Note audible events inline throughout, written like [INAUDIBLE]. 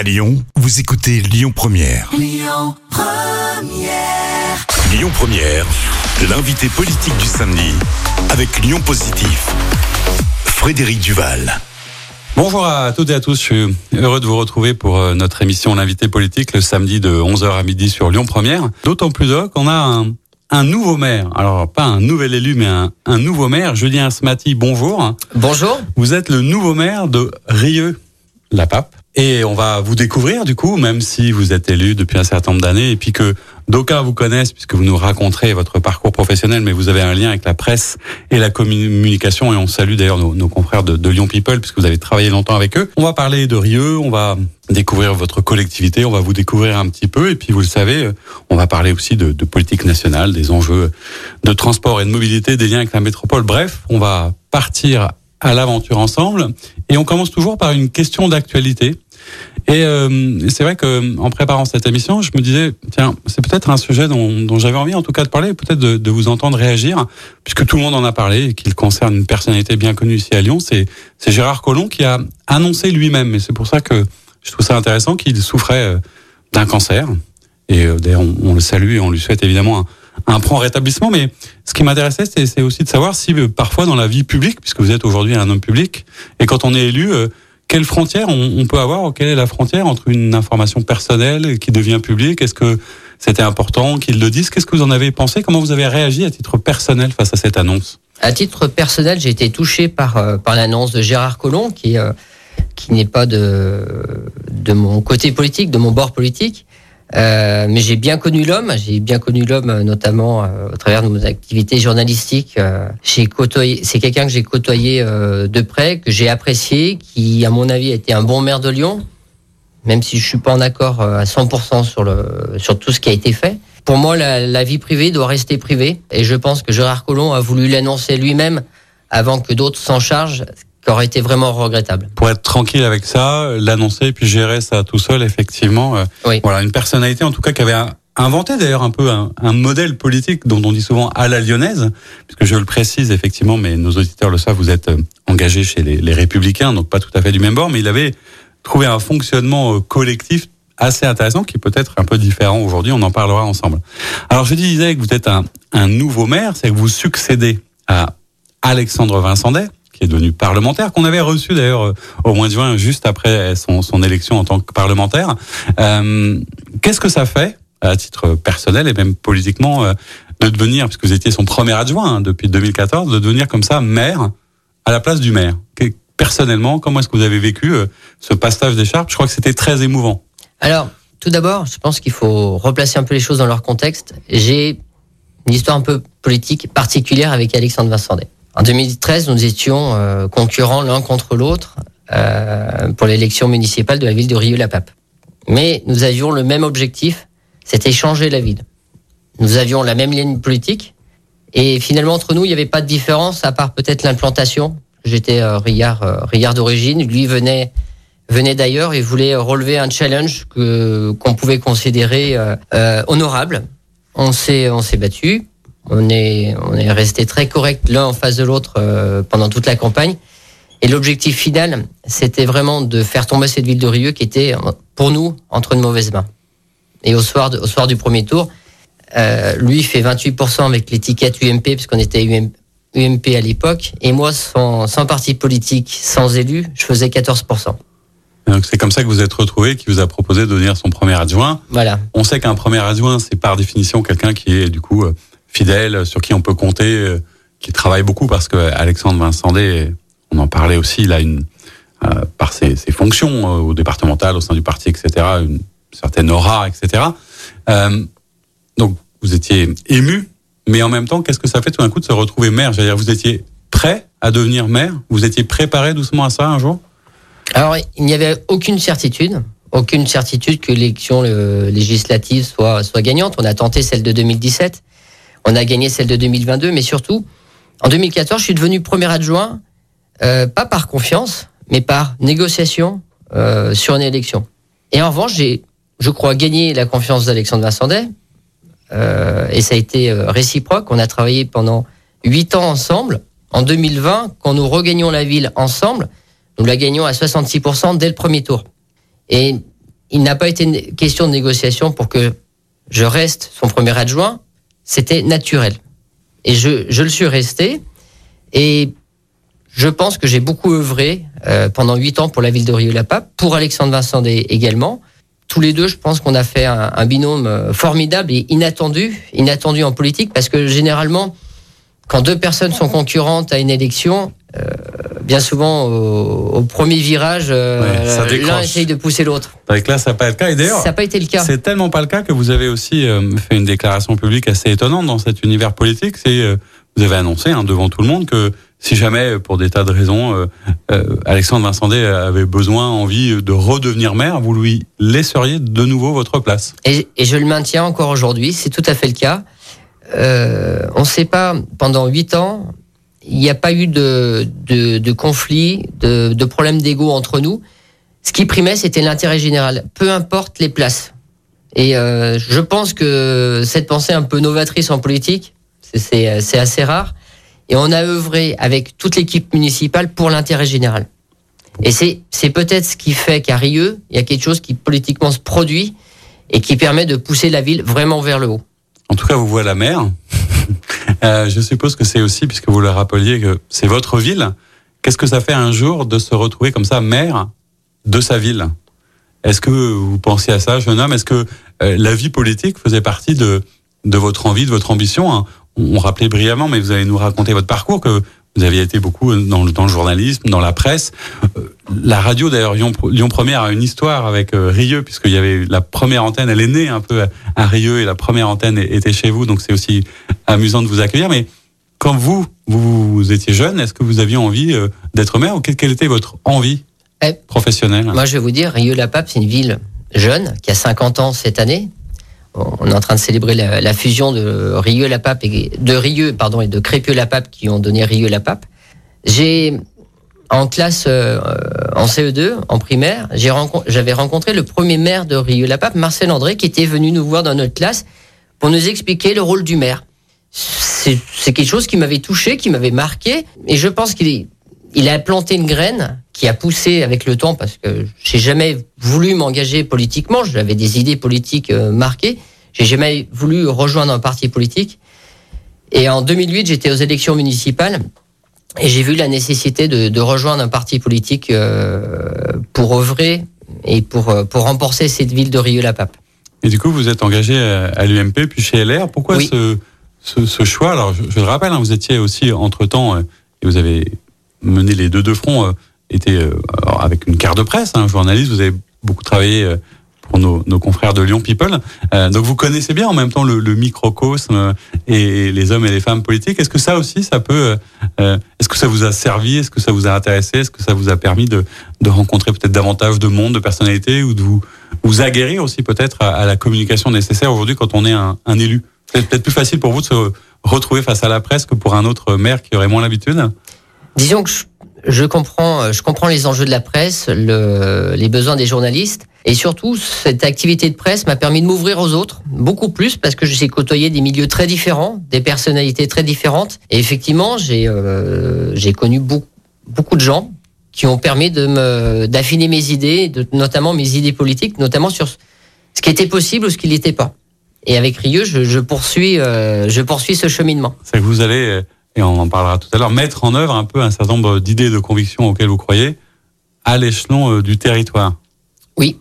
À Lyon, vous écoutez Lyon Première. Lyon Première. l'invité politique du samedi avec Lyon Positif. Frédéric Duval. Bonjour à toutes et à tous, je suis heureux de vous retrouver pour euh, notre émission L'invité politique le samedi de 11h à midi sur Lyon Première. D'autant plus heureux qu'on a un, un nouveau maire. Alors, pas un nouvel élu, mais un, un nouveau maire. Julien Smati, bonjour. Bonjour. Vous êtes le nouveau maire de Rieux, la Pape. Et on va vous découvrir, du coup, même si vous êtes élu depuis un certain nombre d'années, et puis que d'aucuns vous connaissent, puisque vous nous raconterez votre parcours professionnel, mais vous avez un lien avec la presse et la communication, et on salue d'ailleurs nos, confrères de, Lyon People, puisque vous avez travaillé longtemps avec eux. On va parler de Rieux, on va découvrir votre collectivité, on va vous découvrir un petit peu, et puis vous le savez, on va parler aussi de politique nationale, des enjeux de transport et de mobilité, des liens avec la métropole. Bref, on va partir à l'aventure ensemble. Et on commence toujours par une question d'actualité. Et euh, c'est vrai que en préparant cette émission, je me disais, tiens, c'est peut-être un sujet dont, dont j'avais envie en tout cas de parler, peut-être de, de, vous entendre réagir, puisque tout le monde en a parlé et qu'il concerne une personnalité bien connue ici à Lyon. C'est Gérard Collomb qui a annoncé lui-même, et c'est pour ça que je trouve ça intéressant qu'il souffrait euh, d'un cancer. Et euh, d'ailleurs, on, on, le salue et on lui souhaite évidemment un, un prompt rétablissement. Mais ce qui m'intéressait, c'est aussi de savoir si euh, parfois dans la vie publique, puisque vous êtes aujourd'hui un homme public, et quand on est élu, euh, quelle frontière on, on, peut avoir Quelle est la frontière entre une information personnelle qui devient publique? Est-ce que c'était important qu'il le dise? Qu'est-ce que vous en avez pensé? Comment vous avez réagi à titre personnel face à cette annonce? À titre personnel, j'ai été touché par, euh, par l'annonce de Gérard Collomb, qui, euh, qui n'est pas de, de mon côté politique, de mon bord politique. Euh, mais j'ai bien connu l'homme, j'ai bien connu l'homme notamment euh, au travers de nos activités journalistiques. Euh, j'ai côtoyé, c'est quelqu'un que j'ai côtoyé euh, de près, que j'ai apprécié, qui à mon avis a été un bon maire de Lyon, même si je suis pas en accord à 100% sur le sur tout ce qui a été fait. Pour moi, la, la vie privée doit rester privée, et je pense que Gérard Collomb a voulu l'annoncer lui-même avant que d'autres s'en chargent, qui aurait été vraiment regrettable. Pour être tranquille avec ça, l'annoncer puis gérer ça tout seul, effectivement. Euh, oui. Voilà, une personnalité en tout cas qui avait inventé d'ailleurs un peu un, un, modèle politique dont on dit souvent à la lyonnaise, puisque je le précise effectivement, mais nos auditeurs le savent, vous êtes euh, engagé chez les, les Républicains, donc pas tout à fait du même bord, mais il avait trouvé un fonctionnement euh, collectif assez intéressant qui peut être un peu différent aujourd'hui, on en parlera ensemble. Alors je disais que vous êtes un, un nouveau maire, c'est que vous succédez à Alexandre Vincendet, qui est devenu parlementaire, qu'on avait reçu d'ailleurs euh, au mois de juin, juste après son, élection en tant que parlementaire. Euh, Qu'est-ce que ça fait, à titre personnel et même politiquement, euh, de devenir, puisque vous étiez son premier adjoint hein, depuis 2014, de devenir comme ça maire à la place du maire? Personnellement, comment est-ce que vous avez vécu ce passage d'écharpe Je crois que c'était très émouvant. Alors, tout d'abord, je pense qu'il faut replacer un peu les choses dans leur contexte. J'ai une histoire un peu politique particulière avec Alexandre Vincendet. En 2013, nous étions euh, concurrents l'un contre l'autre euh, pour l'élection municipale de la ville de Rieux-la-Pape. Mais nous avions le même objectif, c'était changer la ville. Nous avions la même ligne politique et finalement entre nous, il n'y avait pas de différence à part peut-être l'implantation. J'étais euh, Riyard, euh, Riyard d'origine, lui venait venait d'ailleurs et voulait relever un challenge que qu'on pouvait considérer euh, honorable. On s'est on s'est battu on est, on est resté très correct l'un en face de l'autre euh, pendant toute la campagne. Et l'objectif final, c'était vraiment de faire tomber cette ville de Rieux qui était, pour nous, entre de mauvaises mains. Et au soir, de, au soir du premier tour, euh, lui fait 28% avec l'étiquette UMP, puisqu'on était UMP, UMP à l'époque. Et moi, sans, sans parti politique, sans élu, je faisais 14%. Donc c'est comme ça que vous êtes retrouvé, qui vous a proposé de devenir son premier adjoint. Voilà. On sait qu'un premier adjoint, c'est par définition quelqu'un qui est du coup fidèle, sur qui on peut compter, euh, qui travaille beaucoup parce que Alexandre Vincendet, on en parlait aussi, il une, euh, par ses, fonctions euh, au départemental, au sein du parti, etc., une certaine aura, etc. Euh, donc vous étiez ému, mais en même temps, qu'est-ce que ça fait tout d'un coup de se retrouver maire? J'allais dire, vous étiez prêt à devenir maire? Vous étiez préparé doucement à ça un jour? Alors, il n'y avait aucune certitude aucune certitude que l'élection législative soit, soit gagnante. On a tenté celle de 2017. On a gagné celle de 2022, mais surtout, en 2014, je suis devenu premier adjoint, euh, pas par confiance, mais par négociation euh, sur une élection. Et en revanche, j'ai, je crois, gagné la confiance d'Alexandre Vincendet, euh, et ça a été euh, réciproque. On a travaillé pendant huit ans ensemble. En 2020, quand nous regagnions la ville ensemble, nous la gagnons à 66% dès le premier tour. Et il n'a pas été question de négociation pour que je reste son premier adjoint. C'était naturel. Et je, je le suis resté. Et je pense que j'ai beaucoup œuvré euh, pendant huit ans pour la ville de Rieux-la-Pape, pour Alexandre Vincent également. Tous les deux, je pense qu'on a fait un, un, binôme euh, formidable et inattendu, inattendu en politique, parce que généralement, quand deux personnes sont concurrentes à une élection, euh, bien souvent au, au premier virage, euh, l'un essaye de pousser l'autre. Avec là, ça n'a pas été le cas. Et d'ailleurs, ça n'a pas été le cas. C'est tellement pas le cas que vous avez aussi euh, fait une déclaration publique assez étonnante dans cet univers politique. C'est euh, vous avez annoncé hein, devant tout le monde que si jamais, pour des tas de raisons, Alexandre Vincendé avait besoin, envie de redevenir maire, vous lui laisseriez de nouveau votre place. Et, et je le maintiens encore aujourd'hui, c'est tout à fait le cas. On ne sait pas, pendant huit ans, il n'y a pas eu de, de, de conflit, de, problème d'ego entre nous. Ce qui primait, c'était l'intérêt général, peu importe les places. Et euh, je pense que cette pensée un peu novatrice en politique, c'est assez rare. Et on a œuvré avec toute l'équipe municipale pour l'intérêt général. Et c'est peut-être ce qui fait qu'à Rieux, il y a quelque chose qui politiquement se produit et qui permet de pousser la ville vraiment vers le haut. En tout cas, vous voyez la mer. Euh, je suppose que c'est aussi, puisque vous le rappeliez, que c'est votre ville. Qu'est-ce que ça fait un jour de se retrouver comme ça maire de sa ville? Est-ce que vous pensez à ça, jeune homme? Est-ce que euh, la vie politique faisait partie de, de votre envie, de votre ambition hein? On rappelait brièvement, mais vous allez nous raconter votre parcours, que vous aviez été beaucoup dans le, dans le journalisme, dans la presse. Euh, la radio, d'ailleurs, Lyon, Lyon Première a une histoire avec euh, Rieux, puisqu'il y avait la première antenne, elle est née un peu à Rieux et la première antenne était chez vous, donc c'est aussi amusant de vous accueillir. Mais quand vous, vous, vous étiez jeune, est-ce que vous aviez envie euh, d'être maire ou quelle était votre envie eh, professionnelle? Moi, je vais vous dire, Rieux-la-Pape, c'est une ville jeune, qui a 50 ans cette année. On est en train de célébrer la, la fusion de Rieux-la-Pape et de Rieux, pardon, et de Crépieux-la-Pape qui ont donné Rieux-la-Pape. J'ai en classe euh, en CE2, en primaire, j'avais rencontré, rencontré le premier maire de Rieux-la-Pape, Marcel André, qui était venu nous voir dans notre classe pour nous expliquer le rôle du maire. C'est quelque chose qui m'avait touché, qui m'avait marqué, et je pense qu'il il a planté une graine qui a poussé avec le temps parce que j'ai jamais voulu m'engager politiquement. J'avais des idées politiques euh, marquées. J'ai jamais voulu rejoindre un parti politique. Et en 2008, j'étais aux élections municipales et j'ai vu la nécessité de, de, rejoindre un parti politique euh, pour œuvrer et pour, euh, pour remporter cette ville de Rieux-la-Pape. Et du coup, vous êtes engagé à l'UMP puis chez LR. Pourquoi oui. ce, ce, ce, choix? Alors, je, je, le rappelle, hein, vous étiez aussi entre-temps, et vous avez mené les deux de front, euh, était avec une carte de presse, hein, journaliste, vous avez beaucoup travaillé euh, pour nos, nos, confrères de Lyon People. Euh, donc vous connaissez bien en même temps le, le microcosme et les hommes et les femmes politiques. Est-ce que ça aussi, ça peut, euh, est-ce que ça vous a servi, est-ce que ça vous a intéressé, est-ce que ça vous a permis de, de rencontrer peut-être davantage de monde, de personnalités ou de vous, vous aguerrir aussi peut-être à, à, la communication nécessaire aujourd'hui quand on est un, un élu? C'est peut-être plus facile pour vous de se retrouver face à la presse que pour un autre maire qui aurait moins l'habitude? Disons que je je comprends, je comprends les enjeux de la presse, le, les besoins des journalistes, et surtout cette activité de presse m'a permis de m'ouvrir aux autres beaucoup plus parce que j'ai côtoyé des milieux très différents, des personnalités très différentes, et effectivement j'ai euh, connu beaucoup, beaucoup de gens qui ont permis de me d'affiner mes idées, de, notamment mes idées politiques, notamment sur ce qui était possible ou ce qui n'était pas. Et avec Rieux, je, je poursuis, euh, je poursuis ce cheminement. C'est que vous allez et on en parlera tout à l'heure, mettre en œuvre un peu un certain nombre d'idées de convictions auxquelles vous croyez à l'échelon euh, du territoire. Oui.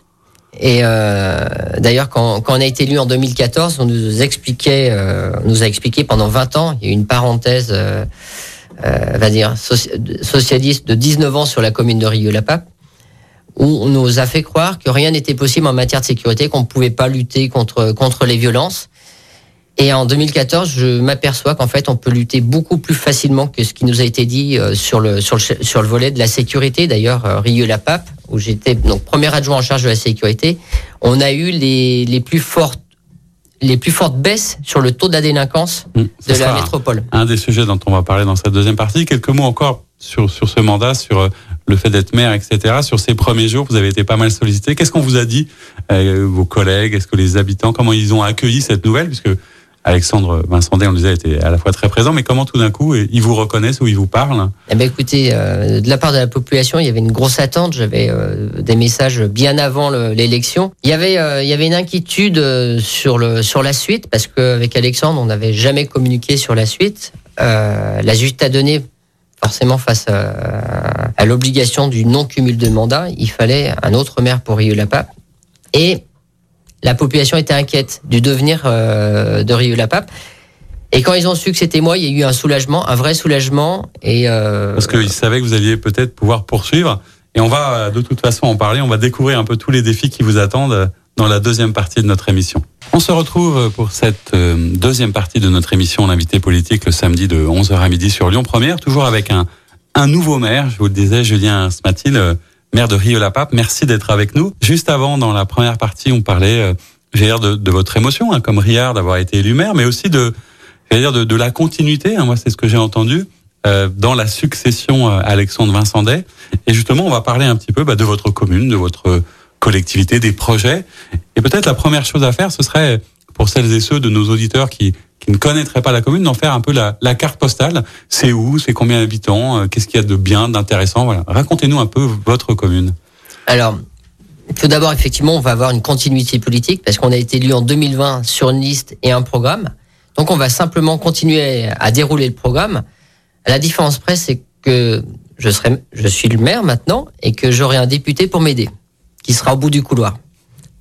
Et euh, d'ailleurs, quand, quand, on a été élu en 2014, on nous expliquait, euh, on nous a expliqué pendant 20 ans, il y a eu une parenthèse, euh, euh, va dire, socialiste de 19 ans sur la commune de Rieux-la-Pape, où on nous a fait croire que rien n'était possible en matière de sécurité, qu'on ne pouvait pas lutter contre, contre les violences. Et en 2014, je m'aperçois qu'en fait, on peut lutter beaucoup plus facilement que ce qui nous a été dit euh, sur le, sur le, sur le volet de la sécurité. D'ailleurs, euh, Rieux-la-Pape, où j'étais donc premier adjoint en charge de la sécurité, on a eu les, les plus fortes les plus fortes baisses sur le taux de la délinquance mmh, de la métropole. Un des sujets dont on va parler dans cette deuxième partie. Quelques mots encore sur, sur ce mandat, sur euh, le fait d'être maire, etc. Sur ces premiers jours, vous avez été pas mal sollicité. Qu'est-ce qu'on vous a dit, euh, vos collègues? Est-ce que les habitants, comment ils ont accueilli cette nouvelle? Puisque Alexandre Vincent on le disait, était à la fois très présent, mais comment tout d'un coup ils vous reconnaissent ou ils vous parlent Eh ben écoutez, euh, de la part de la population, il y avait une grosse attente. J'avais euh, des messages bien avant l'élection. Il y avait, euh, il y avait une inquiétude sur le sur la suite parce qu'avec Alexandre, on n'avait jamais communiqué sur la suite. la juste a donné forcément face à, à l'obligation du non cumul de mandat, il fallait un autre maire pour Rieux-la-Pape. Et la population était inquiète du devenir euh, de Rieux-la-Pape. Et quand ils ont su que c'était moi, il y a eu un soulagement, un vrai soulagement. Et euh... Parce qu'ils savaient que vous alliez peut-être pouvoir poursuivre. Et on va euh, de toute façon en parler. On va découvrir un peu tous les défis qui vous attendent euh, dans la deuxième partie de notre émission. On se retrouve pour cette deuxième partie de notre émission, l'invité politique, le samedi de 11h à midi sur Lyon Première, toujours avec un, un nouveau maire. Je vous le disais, Julien Smatil maire de Rieux-la-Pape. Merci d'être avec nous. Juste avant, dans la première partie, on parlait, euh, de, de votre émotion, hein, comme Riard d'avoir été élu maire, mais aussi de, dire de, de la continuité. Hein, moi, c'est ce que j'ai entendu euh, dans la succession euh, Alexandre Vincendet. Et justement, on va parler un petit peu bah, de votre commune, de votre collectivité, des projets. Et peut-être la première chose à faire, ce serait pour celles et ceux de nos auditeurs qui qui ne connaîtraient pas la commune, d'en faire un peu la, la carte postale. C'est où, c'est combien d'habitants, euh, qu'est-ce qu'il y a de bien, d'intéressant. Voilà. Racontez-nous un peu votre commune. Alors, tout d'abord, effectivement, on va avoir une continuité politique parce qu'on a été élu en 2020 sur une liste et un programme. Donc, on va simplement continuer à dérouler le programme. La différence près, c'est que je serai, je suis le maire maintenant et que j'aurai un député pour m'aider, qui sera au bout du couloir.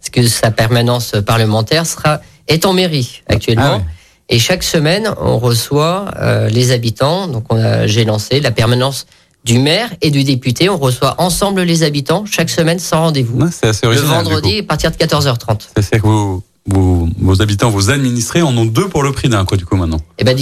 Parce que sa permanence parlementaire sera est en mairie actuellement. Ah et chaque semaine, on reçoit euh, les habitants. Donc, j'ai lancé la permanence du maire et du député. On reçoit ensemble les habitants chaque semaine sans rendez-vous. c'est assez Le vendredi à partir de 14h30. C'est-à-dire que vos, habitants, vos administrés en ont deux pour le prix d'un, quoi, du coup, maintenant. Eh ben,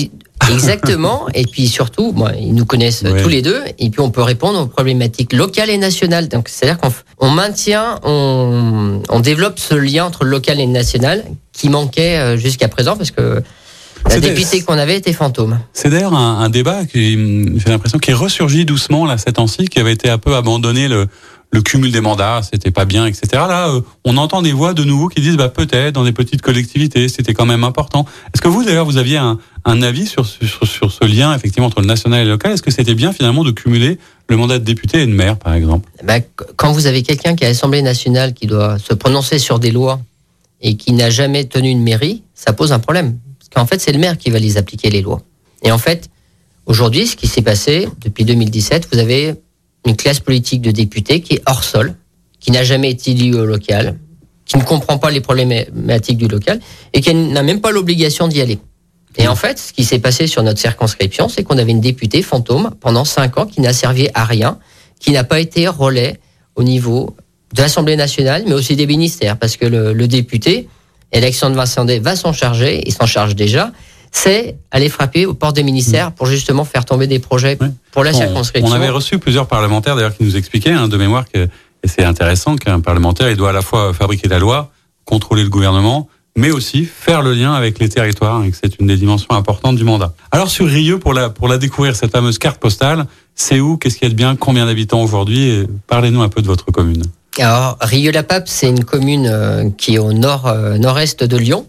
[LAUGHS] exactement. et puis surtout, bon, ils nous connaissent tous les deux. Et puis, on peut répondre aux problématiques locales et nationales. Donc, c'est-à-dire qu'on maintient, on, on développe ce lien entre le local et le national qui manquait euh, jusqu'à présent parce que la députée qu'on avait était fantôme. C'est d'ailleurs un, débat qui, j'ai l'impression, qui ressurgit doucement là cette temps-ci, qui avait été un peu abandonné le, le cumul des mandats, c'était pas bien, etc. Là, euh, on entend des voix de nouveau qui disent, bah peut-être dans des petites collectivités, c'était quand même important. Est-ce que vous d'ailleurs, vous aviez un, avis sur, sur, ce lien effectivement entre le national et le local? Est-ce que c'était bien finalement de cumuler le mandat de député et de maire, par exemple? Bah, Quand vous avez quelqu'un qui est à l'Assemblée nationale qui doit se prononcer sur des lois et qui n'a jamais tenu une mairie, ça pose un problème en fait, c'est le maire qui va les appliquer, les lois. Et en fait, aujourd'hui, ce qui s'est passé depuis 2017, vous avez une classe politique de députés qui est hors sol, qui n'a jamais été élue au local, qui ne comprend pas les problématiques du local et qui n'a même pas l'obligation d'y aller. Et en fait, ce qui s'est passé sur notre circonscription, c'est qu'on avait une députée fantôme pendant cinq ans qui n'a servi à rien, qui n'a pas été relais au niveau de l'Assemblée nationale, mais aussi des ministères, parce que le, député, de Vincent va s'en charger, il s'en charge déjà, c'est aller frapper aux portes des ministères pour justement faire tomber des projets pour la circonscription. On avait reçu plusieurs parlementaires d'ailleurs qui nous expliquaient hein, de mémoire que et c'est intéressant qu'un parlementaire il doit à la fois fabriquer la loi, contrôler le gouvernement, mais aussi faire le lien avec les territoires et que c'est une des dimensions importantes du mandat. Alors sur Rieux pour la pour la découvrir cette fameuse carte postale, c'est où, qu'est-ce qu'il y a de bien, combien d'habitants aujourd'hui? Parlez-nous un peu de votre commune. Alors, Rieux-la-Pape, c'est une commune euh, qui est au nord, euh, nord-est de Lyon.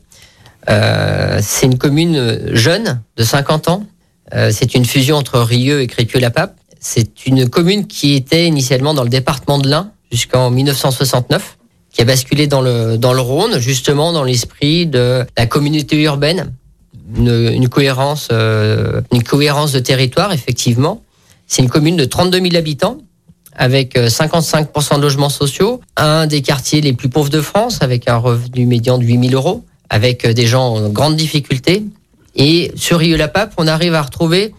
Euh, c'est une commune jeune, de 50 ans. c'est une fusion entre Rieux et Crépieux-la-Pape. C'est une commune qui était initialement dans le département de l'Ain jusqu'en 1969, qui a basculé dans le, dans le Rhône, justement dans l'esprit de la communauté urbaine, une, une cohérence, une cohérence de territoire, effectivement. C'est une commune de 32 000 habitants avec 55% euh, de logements sociaux, un des quartiers les plus pauvres de France, avec un revenu médian de 8000 euros, avec euh, des gens en grande difficulté. Et sur Rieux-la-Pape, on arrive à retrouver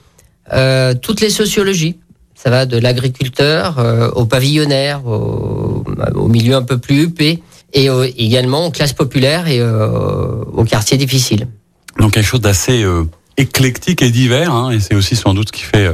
euh, toutes les sociologies. Ça va de l'agriculteur euh, au pavillonnaire, au, milieu un peu plus huppé, et également aux classes populaires et aux quartiers difficiles. Donc quelque chose d'assez éclectique et divers, hein, et c'est aussi sans doute ce qui fait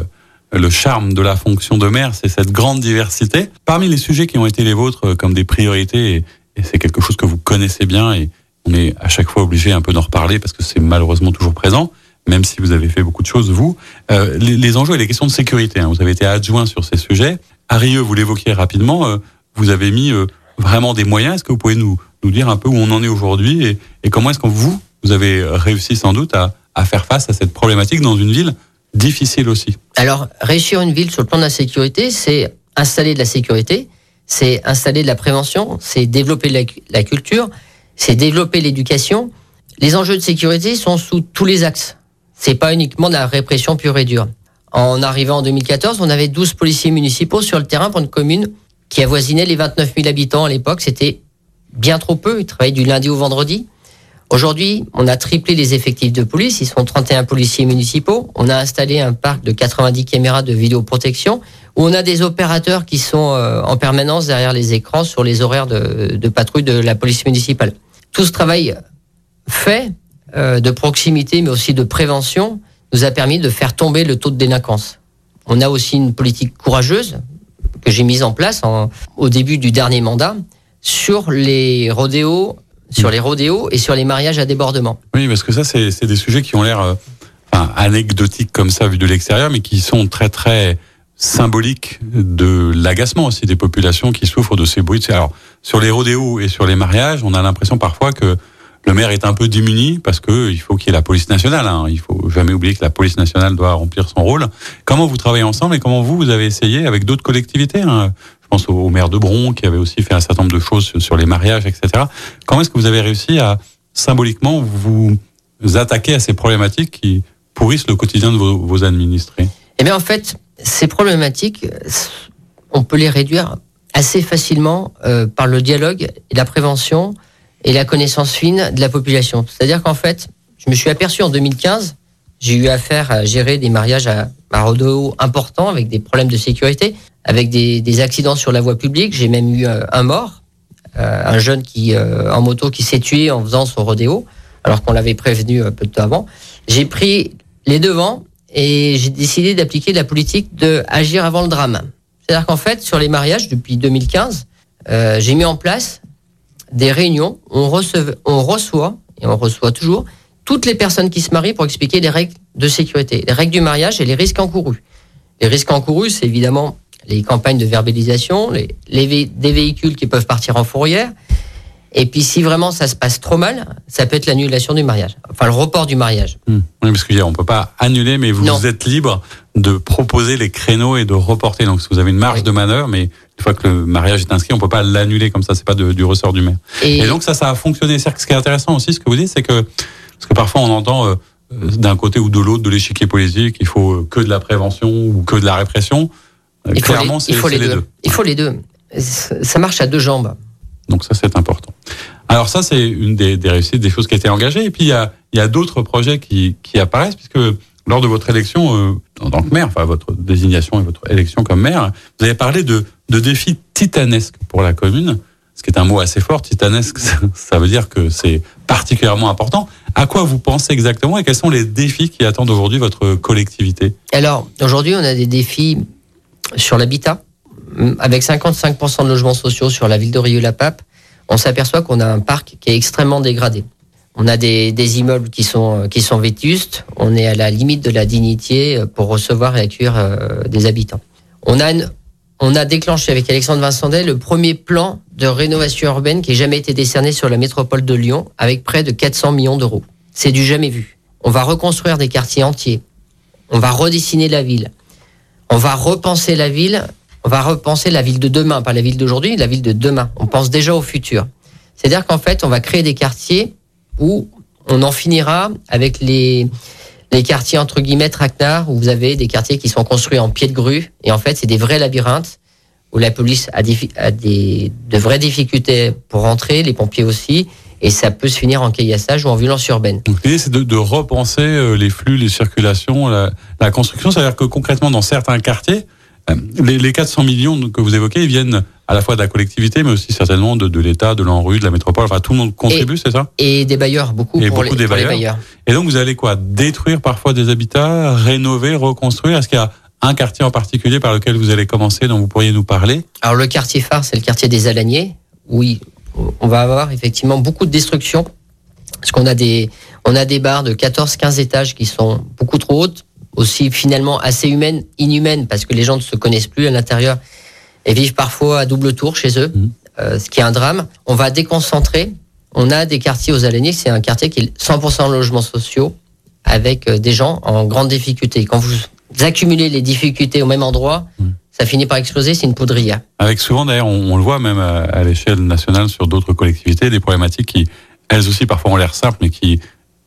le charme de la fonction de maire, c'est cette grande diversité. Parmi les sujets qui ont été les vôtres comme des priorités, et, c'est quelque chose que vous connaissez bien, et on est à chaque fois obligé un peu d'en reparler parce que c'est malheureusement toujours présent, même si vous avez fait beaucoup de choses, vous, euh, les, enjeux et les questions de sécurité. Hein. vous avez été adjoint sur ces sujets. À vous l'évoquiez rapidement, euh, vous avez mis vraiment des moyens. Est-ce que vous pouvez nous, nous dire un peu où on en est aujourd'hui et, comment est-ce que vous, vous avez réussi sans doute à, à faire face à cette problématique dans une ville difficile aussi? Alors, réussir une ville sur le plan de la sécurité, c'est installer de la sécurité, c'est installer de la prévention, c'est développer la culture, c'est développer l'éducation. Les enjeux de sécurité sont sous tous les axes. C'est pas uniquement de la répression pure et dure. En arrivant en 2014, on avait 12 policiers municipaux sur le terrain pour une commune qui avoisinait les 29 000 habitants à l'époque. C'était bien trop peu. Ils travaillaient du lundi au vendredi. Aujourd'hui, on a triplé les effectifs de police. Ils sont 31 policiers municipaux. On a installé un parc de 90 caméras de vidéoprotection où on a des opérateurs qui sont euh, en permanence derrière les écrans sur les horaires de, patrouille de la police municipale. Tout ce travail fait euh, de proximité, mais aussi de prévention, nous a permis de faire tomber le taux de délinquance. On a aussi une politique courageuse que j'ai mise en place au début du dernier mandat sur les rodéos sur les rodéos et sur les mariages à débordement. Oui, parce que ça, c'est des sujets qui ont l'air euh, anecdotiques comme ça, vu de l'extérieur, mais qui sont très, très symboliques de l'agacement aussi des populations qui souffrent de ces bruits. Alors, sur les rodéos et sur les mariages, on a l'impression parfois que le maire est un peu démuni parce que il faut qu'il y ait la police nationale. Hein. Il faut jamais oublier que la police nationale doit remplir son rôle. Comment vous travaillez ensemble et comment vous, vous avez essayé avec d'autres collectivités hein? Je pense au maire de Bron qui avait aussi fait un certain nombre de choses sur les mariages, etc. Comment est-ce que vous avez réussi à symboliquement vous attaquer à ces problématiques qui pourrissent le quotidien de vos, vos administrés? Eh bien, en fait, ces problématiques, on peut les réduire assez facilement euh, par le dialogue et la prévention et la connaissance fine de la population. C'est-à-dire qu'en fait, je me suis aperçu en 2015, j'ai eu affaire à gérer des mariages à, à importants avec des problèmes de sécurité, avec des, des accidents sur la voie publique. J'ai même eu euh, un mort, euh, un jeune qui euh, en moto qui s'est tué en faisant son rodéo, alors qu'on l'avait prévenu un peu de temps avant. J'ai pris les devants et j'ai décidé d'appliquer la politique de agir avant le drame. C'est-à-dire qu'en fait, sur les mariages, depuis 2015, euh, j'ai mis en place des réunions on, on reçoit, et on reçoit toujours, toutes les personnes qui se marient pour expliquer les règles de sécurité, les règles du mariage et les risques encourus. Les risques encourus, c'est évidemment les campagnes de verbalisation, les, les, des véhicules qui peuvent partir en fourrière, et puis si vraiment ça se passe trop mal, ça peut être l'annulation du mariage, enfin le report du mariage. Mmh. Oui, parce qu'on peut pas annuler, mais vous, vous êtes libre de proposer les créneaux et de reporter. Donc vous avez une marge oui. de manœuvre, mais une fois que le mariage est inscrit, on peut pas l'annuler comme ça. C'est pas de, du ressort du maire. Et... et, donc ça, ça a fonctionné. Ce qui est intéressant aussi, ce que vous dites, c'est que parce que parfois on entend euh, d'un côté ou de l'autre de l'échiquier politique, il faut que de la prévention ou que de la répression. Il Clairement, c'est les, les, deux. Il faut les deux. Ça marche à deux jambes. Donc ça, c'est important. Alors ça, c'est une des, réussites, des choses qui été engagées. Et puis, il y a, d'autres projets qui, apparaissent, puisque lors de votre élection euh, en tant que maire, enfin votre désignation et votre élection comme maire, vous avez parlé de, de défis titanesques pour la commune, ce qui est un mot assez fort. Titanesque, [LAUGHS] ça veut dire que c'est particulièrement important. À quoi vous pensez exactement et quels sont les défis qui attendent aujourd'hui votre collectivité? Alors, aujourd'hui, on a des défis sur l'habitat avec 55% de logements sociaux sur la ville de Rieux-la-Pape, on s'aperçoit qu'on a un parc qui est extrêmement dégradé. On a des, immeubles qui sont, qui sont vétustes, on est à la limite de la dignité pour recevoir et accueillir euh, des habitants. On a, on a déclenché avec Alexandre Vincendet le premier plan de rénovation urbaine qui ait jamais été décerné sur la métropole de Lyon avec près de 400 millions d'euros. C'est du jamais vu. On va reconstruire des quartiers entiers. On va redessiner la ville. On va repenser la ville on va repenser la ville de demain, pas la ville d'aujourd'hui, la ville de demain. On pense déjà au futur. C'est-à-dire qu'en fait, on va créer des quartiers où on en finira avec les, les quartiers entre guillemets traquenards, où vous avez des quartiers qui sont construits en pied de grue, et en fait, c'est des vrais labyrinthes où la police a, des, de vraies difficultés pour rentrer, les pompiers aussi, et ça peut se finir en caillassage ou en violence urbaine. L'idée, c'est de, repenser les flux, les circulations, la, la construction. C'est-à-dire que concrètement, dans certains quartiers, les, les 400 millions que vous évoquez, ils viennent à la fois de la collectivité, mais aussi certainement de, de l'État, de l'ANRU, de la métropole. Enfin, tout le monde contribue, c'est ça? Et des bailleurs, beaucoup, et pour, beaucoup les, des pour bailleurs. les bailleurs. Et donc, vous allez quoi? Détruire parfois des habitats, rénover, reconstruire? Est-ce qu'il y a un quartier en particulier par lequel vous allez commencer, dont vous pourriez nous parler? Alors, le quartier phare, c'est le quartier des Alaniers. Oui, on va avoir effectivement beaucoup de destruction. Parce qu'on a des, on a des bars de 14, 15 étages qui sont beaucoup trop hautes aussi finalement assez humaines, inhumaines, parce que les gens ne se connaissent plus à l'intérieur et vivent parfois à double tour chez eux, mmh. euh, ce qui est un drame. On va déconcentrer, on a des quartiers aux Alénies, c'est un quartier qui est 100% logements sociaux avec euh, des gens en grande difficulté. Quand vous accumulez les difficultés au même endroit, ça finit par exploser, c'est une poudrière. Avec souvent, d'ailleurs, on, le voit même à, l'échelle nationale sur d'autres collectivités, des problématiques qui, elles aussi, parfois ont l'air simples, mais qui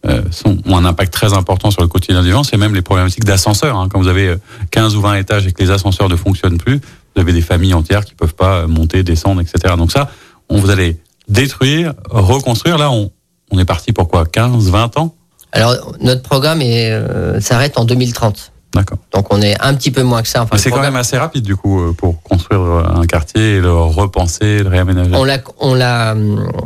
euh, sont, ont un impact très important sur le quotidien des gens. C'est même les problématiques d'ascenseurs. Hein. Quand vous avez 15 ou 20 étages et que les ascenseurs ne fonctionnent plus, vous avez des familles entières qui peuvent pas monter, descendre, etc. Donc ça, on vous allez détruire, reconstruire. Là, on, on est parti pour quoi? 15, 20 ans? Alors, notre programme euh, s'arrête en 2030. D'accord. Donc on est un petit peu moins que ça. Enfin, c'est quand même assez rapide du coup euh, pour construire un quartier et le repenser, le réaménager. On l'a, on l'a,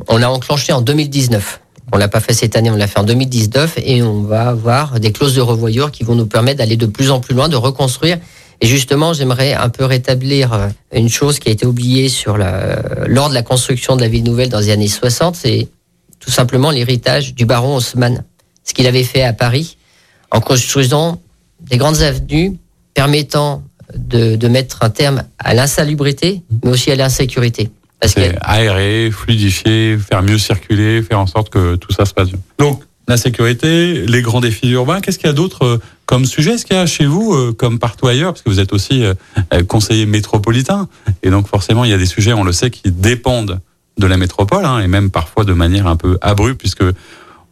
on l'a enclenché en 2019. On l'a pas fait cette année, on l'a fait en 2019 et on va avoir des clauses de revoyure qui vont nous permettre d'aller de plus en plus loin, de reconstruire. Et justement, j'aimerais un peu rétablir euh, une chose qui a été oubliée sur la, lors de la construction de la ville nouvelle dans les années 60, c'est tout simplement l'héritage du baron Haussmann. Ce qu'il avait fait à Paris en construisant des grandes avenues permettant de, de mettre un terme à l'insalubrité, mais aussi à l'insécurité. Parce que aérer, fluidifier, faire mieux circuler, faire en sorte que tout ça se passe bien. Donc la sécurité, les grands défis urbains. Qu'est-ce qu'il y a d'autre euh, comme sujet? Est-ce qu'il y a chez vous, euh, comme partout ailleurs, parce que vous êtes aussi euh, conseiller métropolitain, et donc forcément il y a des sujets, on le sait, qui dépendent de la métropole, hein, et même parfois de manière un peu abrupte, puisque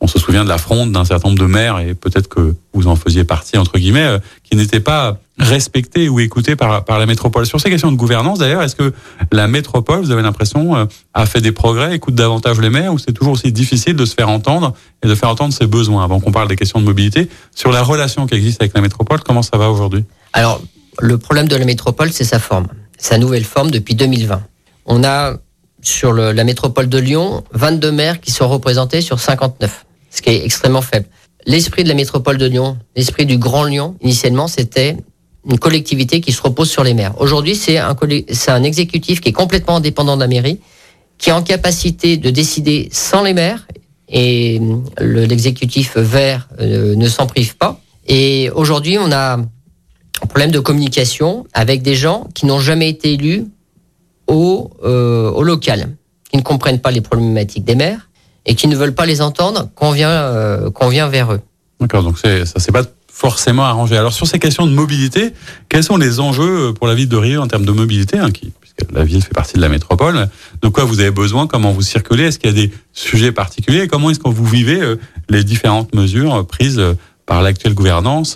on se souvient de la fronde d'un certain nombre de maires, et peut-être que vous en faisiez partie, entre guillemets, euh, qui n'étaient pas respectés ou écoutés par, la métropole. Sur ces questions de gouvernance, d'ailleurs, est-ce que la métropole, vous avez l'impression, euh, a fait des progrès, écoute davantage les maires, ou c'est toujours aussi difficile de se faire entendre et de faire entendre ses besoins Avant qu'on parle des questions de mobilité, sur la relation qui existe avec la métropole, comment ça va aujourd'hui? Alors, le problème de la métropole, c'est sa forme, sa nouvelle forme depuis 2020. On a sur la métropole de Lyon 22 maires qui sont représentés sur 59 ce qui est extrêmement faible. L'esprit de la métropole de Lyon, l'esprit du Grand Lyon, initialement, c'était une collectivité qui se repose sur les maires. Aujourd'hui, c'est un, un exécutif qui est complètement indépendant de la mairie, qui est en capacité de décider sans les maires, et l'exécutif vert euh, ne s'en prive pas. Et aujourd'hui, on a un problème de communication avec des gens qui n'ont jamais été élus au, euh, au local, qui ne comprennent pas les problématiques des maires, et qui ne veulent pas les entendre, qu'on vient, euh, qu'on vient vers eux. D'accord, donc ça c'est pas forcément arrangé. Alors sur ces questions de mobilité, quels sont les enjeux pour la ville de Rio en termes de mobilité, hein, qui, puisque la ville fait partie de la métropole De quoi vous avez besoin Comment vous circulez Est-ce qu'il y a des sujets particuliers Comment est-ce que vous vivez euh, les différentes mesures prises euh, par l'actuelle gouvernance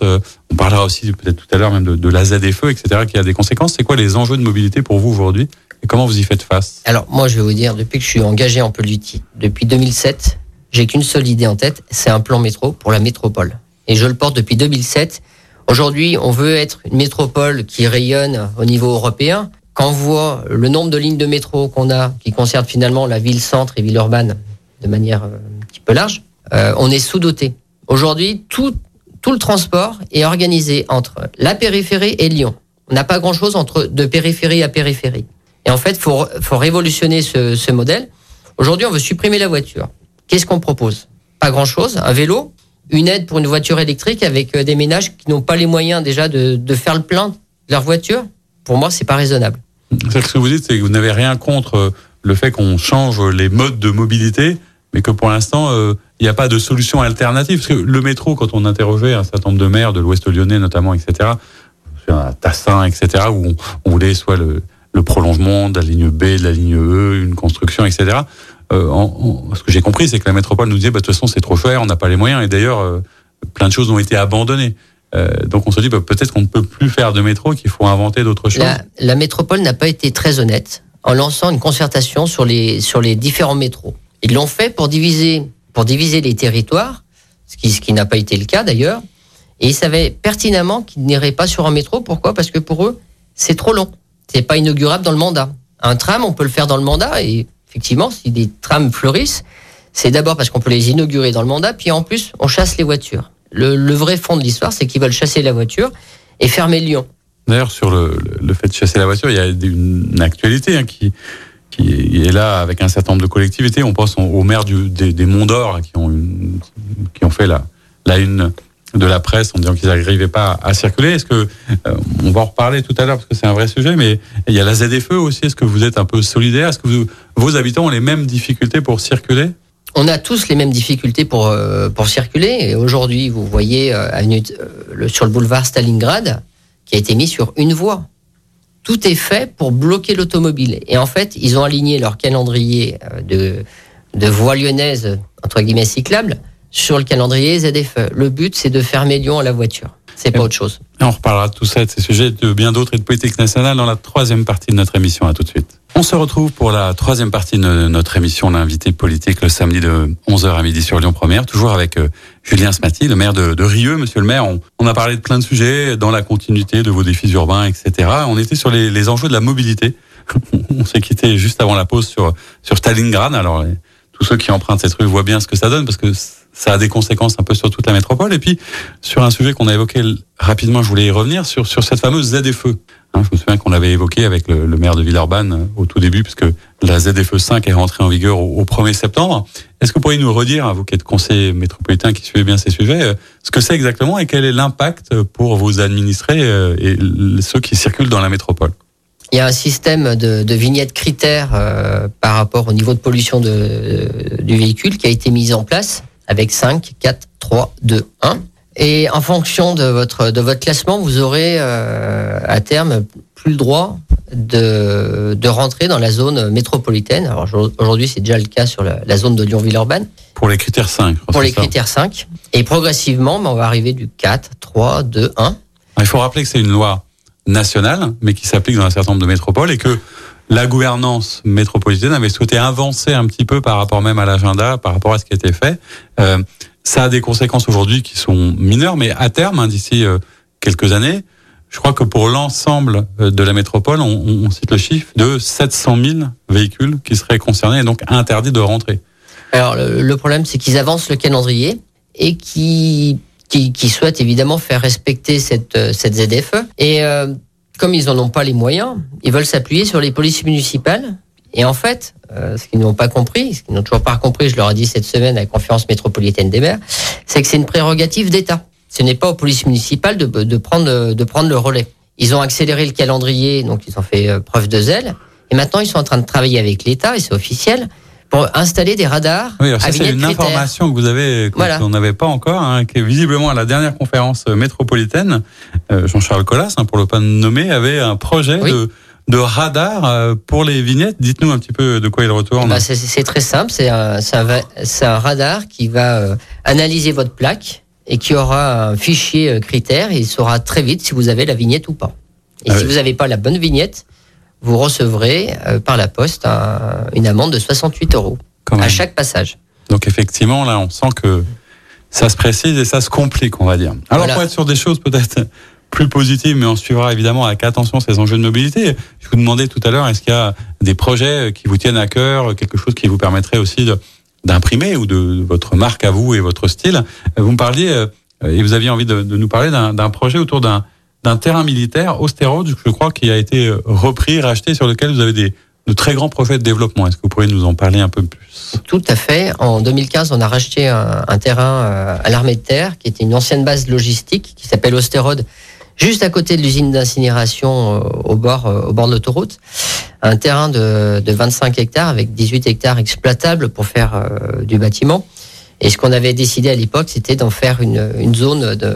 On parlera aussi peut-être tout à l'heure même de, de la ZFE, etc., qui a des conséquences. C'est quoi les enjeux de mobilité pour vous aujourd'hui? Et comment vous y faites face Alors moi je vais vous dire, depuis que je suis engagé en politique, depuis 2007, j'ai qu'une seule idée en tête, c'est un plan métro pour la métropole. Et je le porte depuis 2007. Aujourd'hui, on veut être une métropole qui rayonne au niveau européen. Quand on voit le nombre de lignes de métro qu'on a, qui concernent finalement la ville-centre et ville urbaine de manière euh, un petit peu large, euh, on est sous-doté. Aujourd'hui, tout, tout le transport est organisé entre la périphérie et Lyon. On n'a pas grand-chose entre de périphérie à périphérie. Et en fait, faut, faut, révolutionner ce, ce modèle. Aujourd'hui, on veut supprimer la voiture. Qu'est-ce qu'on propose? Pas grand-chose. Un vélo, une aide pour une voiture électrique avec euh, des ménages qui n'ont pas les moyens déjà de, de faire le plein de leur voiture? Pour moi, c'est pas raisonnable. Ce que vous dites, c'est que vous n'avez rien contre euh, le fait qu'on change les modes de mobilité, mais que pour l'instant, euh, il n'y a pas de solution alternative. Parce que le métro, quand on interrogeait un certain nombre de maires de l'Ouest lyonnais notamment, etc., à Tassin, etc., où on voulait soit le, le prolongement de la ligne B, de la ligne E, une construction, etc. Euh, en, ce que j'ai compris, c'est que la métropole nous disait, bah, de toute façon, c'est trop cher, on n'a pas les moyens. Et d'ailleurs, euh, plein de choses ont été abandonnées. Euh, donc on se dit, bah, peut-être qu'on ne peut plus faire de métro, qu'il faut inventer d'autres choses. La, la métropole n'a pas été très honnête en lançant une concertation sur les, sur les différents métros. Ils l'ont fait pour diviser, pour diviser les territoires, ce qui, ce qui n'a pas été le cas d'ailleurs. Et ils savaient pertinemment qu'ils n'iraient pas sur un métro. Pourquoi? Parce que pour eux, c'est trop long c'est pas inaugurable dans le mandat. Un tram, on peut le faire dans le mandat et effectivement, si des trams fleurissent, c'est d'abord parce qu'on peut les inaugurer dans le mandat, puis en plus, on chasse les voitures. Le, vrai fond de l'histoire, c'est qu'ils veulent chasser la voiture et fermer Lyon. D'ailleurs, sur le, fait de chasser la voiture, il y a une, actualité hein, qui, qui est là avec un certain nombre de collectivités. On pense aux maires des, des Monts d'Or qui ont, qui ont fait la, la une de la presse en disant qu'ils n'arrivaient pas à circuler. Est-ce que euh, on va en reparler tout à l'heure parce que c'est un vrai sujet, mais il y a la ZFE aussi. Est-ce que vous êtes un peu solidaire? Est-ce que vos habitants ont les mêmes difficultés pour circuler? On a tous les mêmes difficultés pour, euh, pour circuler. Et aujourd'hui, vous voyez euh, sur le boulevard Stalingrad, qui a été mis sur une voie. Tout est fait pour bloquer l'automobile. Et en fait, ils ont aligné leur calendrier de, de voies lyonnaises, entre guillemets, cyclables, sur le calendrier ZFE. Le but, c'est de fermer Lyon à la voiture. C'est pas autre chose. on reparlera de tout ça, de ces sujets, de bien d'autres et de politique nationale dans la troisième partie de notre émission. À tout de suite. On se retrouve pour la troisième partie de notre émission L'invité politique le samedi de 11h à midi sur Lyon Première, toujours avec euh, Julien Smati, le maire de, Rieux. Monsieur le maire, on, a parlé de plein de sujets dans la continuité de vos défis urbains, etc. On était sur les, enjeux de la mobilité. [LAUGHS] on s'est quitté juste avant la pause sur, sur Stalingrad. Alors, tous ceux qui empruntent cette rue voient bien ce que ça donne parce que ça a des conséquences un peu sur toute la métropole. Et puis, sur un sujet qu'on a évoqué rapidement, je voulais y revenir, sur, sur cette fameuse ZFE. Hein, je me souviens qu'on l'avait évoqué avec le, maire de Villeurbanne euh, au tout début, puisque la ZFE 5 est rentrée en vigueur au, 1er septembre. Est-ce que vous pourriez nous redire, vous qui êtes conseiller métropolitain qui suivez bien ces sujets, euh, ce que c'est exactement et quel est l'impact pour vos administrés euh, et ceux qui circulent dans la métropole? Il y a un système de, vignettes critères par rapport au niveau de pollution du véhicule qui a été mis en place avec 5, 4, 3, 2, 1. Et en fonction de votre, de votre classement, vous aurez euh, à terme plus le droit de, de rentrer dans la zone métropolitaine. Alors aujourd'hui, c'est déjà le cas sur la, zone de Lyon-Villeurbanne. Pour les critères 5. Pour les critères 5. Et progressivement, ben, on va arriver du 4, 3, 2, 1. Il faut rappeler que c'est une loi nationale, mais qui s'applique dans un certain nombre de métropoles et que la gouvernance métropolitaine avait souhaité avancer un petit peu par rapport même à l'agenda, par rapport à ce qui était fait. Euh, ça a des conséquences aujourd'hui qui sont mineures, mais à terme, hein, d'ici euh, quelques années, je crois que pour l'ensemble euh, de la métropole, on, cite le chiffre de 700 000 véhicules qui seraient concernés et donc interdits de rentrer. Alors le, problème, c'est qu'ils avancent le calendrier et qui qui, souhaitent évidemment faire respecter cette cette ZFE et comme ils n'en ont pas les moyens, ils veulent s'appuyer sur les polices municipales. Et en fait, euh, ce qu'ils n'ont pas compris, ce qu'ils n'ont toujours pas compris, je leur ai dit cette semaine à la conférence métropolitaine des maires, c'est que c'est une prérogative d'État. Ce n'est pas aux polices municipales de, de, prendre, de prendre le relais. Ils ont accéléré le calendrier, donc ils ont fait euh, preuve de zèle. Et maintenant, ils sont en train de travailler avec l'État, et c'est officiel, pour installer des radars. Oui, ça c'est une information que vous avez qu'on n'avait pas encore, hein, qui est visiblement à la dernière conférence euh, métropolitaine, euh, Jean-Charles Collas, hein, pour le pas nommé, avait un projet de de radar euh, pour les vignettes. Dites-nous un petit peu de quoi il retourne. Bah c'est très simple, c'est un, un, radar qui va analyser votre plaque et qui aura un fichier critère et il saura très vite si vous avez la vignette ou pas. Et ah si vous n'avez pas la bonne vignette, vous recevrez euh, par la poste une amende de 68 euros à chaque passage. Donc effectivement, là, on sent que ça se précise et ça se complique, on va dire. Alors pour être sur des choses peut-être plus positives, mais on suivra évidemment avec attention ces enjeux de mobilité. Je vous demandais tout à l'heure, est-ce qu'il y a des projets qui vous tiennent à cœur, quelque chose qui vous permettrait aussi d'imprimer ou de, votre marque à vous et votre style? Vous me parliez euh, et vous aviez envie de nous parler d'un projet autour d'un d'un terrain militaire, Osterode, je crois, qui a été euh, repris, racheté, sur lequel vous avez des, de très grands projets de développement. Est-ce que vous pourriez nous en parler un peu plus? Tout à fait. En 2015, on a racheté un, terrain euh, à l'armée de terre, qui était une ancienne base logistique, qui s'appelle Osterode, juste à côté de l'usine d'incinération euh, au bord, au bord de l'autoroute. Un terrain de, de 25 hectares avec 18 hectares exploitables pour faire du bâtiment. Et ce qu'on avait décidé à l'époque, c'était d'en faire une, une, zone de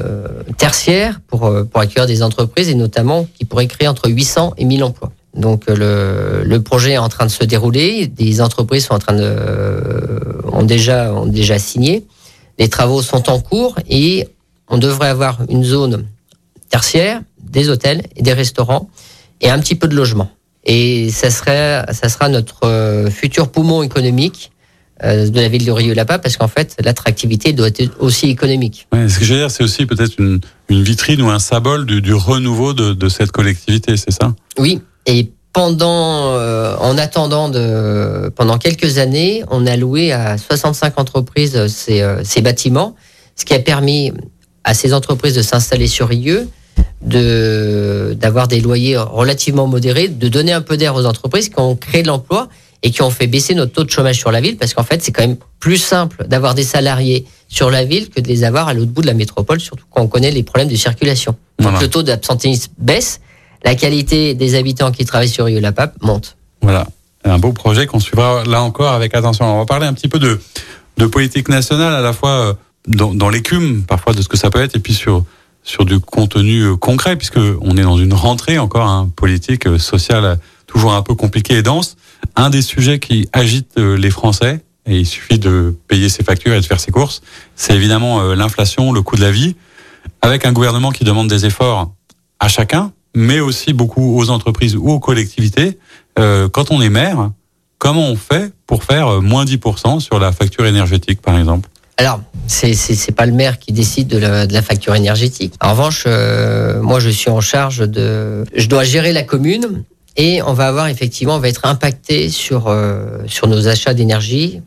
tertiaire pour, euh, pour accueillir des entreprises et notamment qui pourraient créer entre 800 et 1000 emplois. Donc le, le projet est en train de se dérouler, des entreprises sont en train de ont déjà ont déjà signé, les travaux sont en cours et on devrait avoir une zone tertiaire, des hôtels et des restaurants et un petit peu de logement. Et ça serait ça sera notre euh, futur poumon économique euh, de la ville de Rieux-Lapa parce qu'en fait, l'attractivité doit être aussi économique. Ouais, ce que je veux dire, c'est aussi peut-être une, une, vitrine ou un symbole du, du renouveau de, de, cette collectivité, c'est ça? Oui, et pendant, euh, en attendant de, pendant quelques années, on a loué à 65 entreprises ces, euh, ces bâtiments, ce qui a permis à ces entreprises de s'installer sur Rieux, de d'avoir des loyers relativement modérés, de donner un peu d'air aux entreprises qui ont créé de l'emploi et qui ont fait baisser notre taux de chômage sur la ville parce qu'en fait, c'est quand même plus simple d'avoir des salariés sur la ville que de les avoir à l'autre bout de la métropole, surtout quand on connaît les problèmes de circulation. Donc le taux d'absentéisme baisse, la qualité des habitants qui travaillent sur Rio la Pape monte. Voilà, un beau projet qu'on suivra là encore avec attention. On va parler un petit peu de de politique nationale à la fois dans, dans l'écume parfois de ce que ça peut être et puis sur sur du contenu concret puisque on est dans une rentrée encore hein, politique sociale toujours un peu compliquée et dense. Un des sujets qui agite les Français et il suffit de payer ses factures et de faire ses courses, c'est évidemment l'inflation, le coût de la vie, avec un gouvernement qui demande des efforts à chacun, mais aussi beaucoup aux entreprises ou aux collectivités. Euh, quand on est maire, comment on fait pour faire euh, moins 10% sur la facture énergétique, par exemple? Alors, c'est c'est pas le maire qui décide de la, de la facture énergétique. En revanche, euh, moi, je suis en charge de, je dois gérer la commune et on va avoir effectivement, on va être impacté sur sur nos achats d'énergie.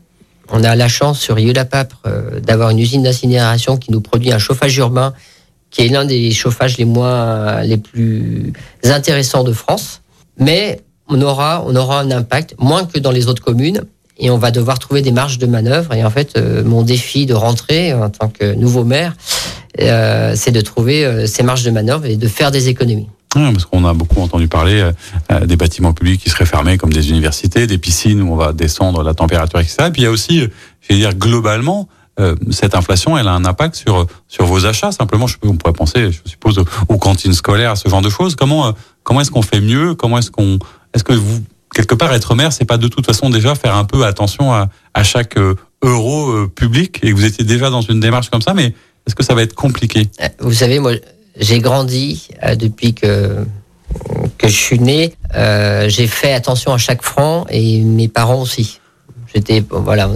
On a la chance sur Rieux-la-Papre d'avoir une usine d'incinération qui nous produit un chauffage urbain qui est l'un des chauffages les moins les plus intéressants de France. Mais on aura on aura un impact moins que dans les autres communes et on va devoir trouver des marges de manœuvre. Et en fait, euh, mon défi de rentrer en tant que nouveau maire, euh, c'est de trouver euh, ces marges de manœuvre et de faire des économies. Parce qu'on a beaucoup entendu parler des bâtiments publics qui seraient fermés, comme des universités, des piscines où on va descendre la température, etc. Et puis il y a aussi, je vais dire globalement, euh, cette inflation, elle a un impact sur sur vos achats. Simplement, je, on pourrait penser, je suppose, aux, cantines scolaires, à ce genre de choses. Comment euh, comment est-ce qu'on fait mieux? Comment est-ce qu'on est-ce que vous quelque part être maire, c'est pas de toute façon déjà faire un peu attention à, à chaque euh, euro public et vous étiez déjà dans une démarche comme ça, mais est-ce que ça va être compliqué? Vous savez, moi, j'ai grandi depuis que je suis né, euh, j'ai fait attention à chaque franc et mes parents aussi. J'étais voilà,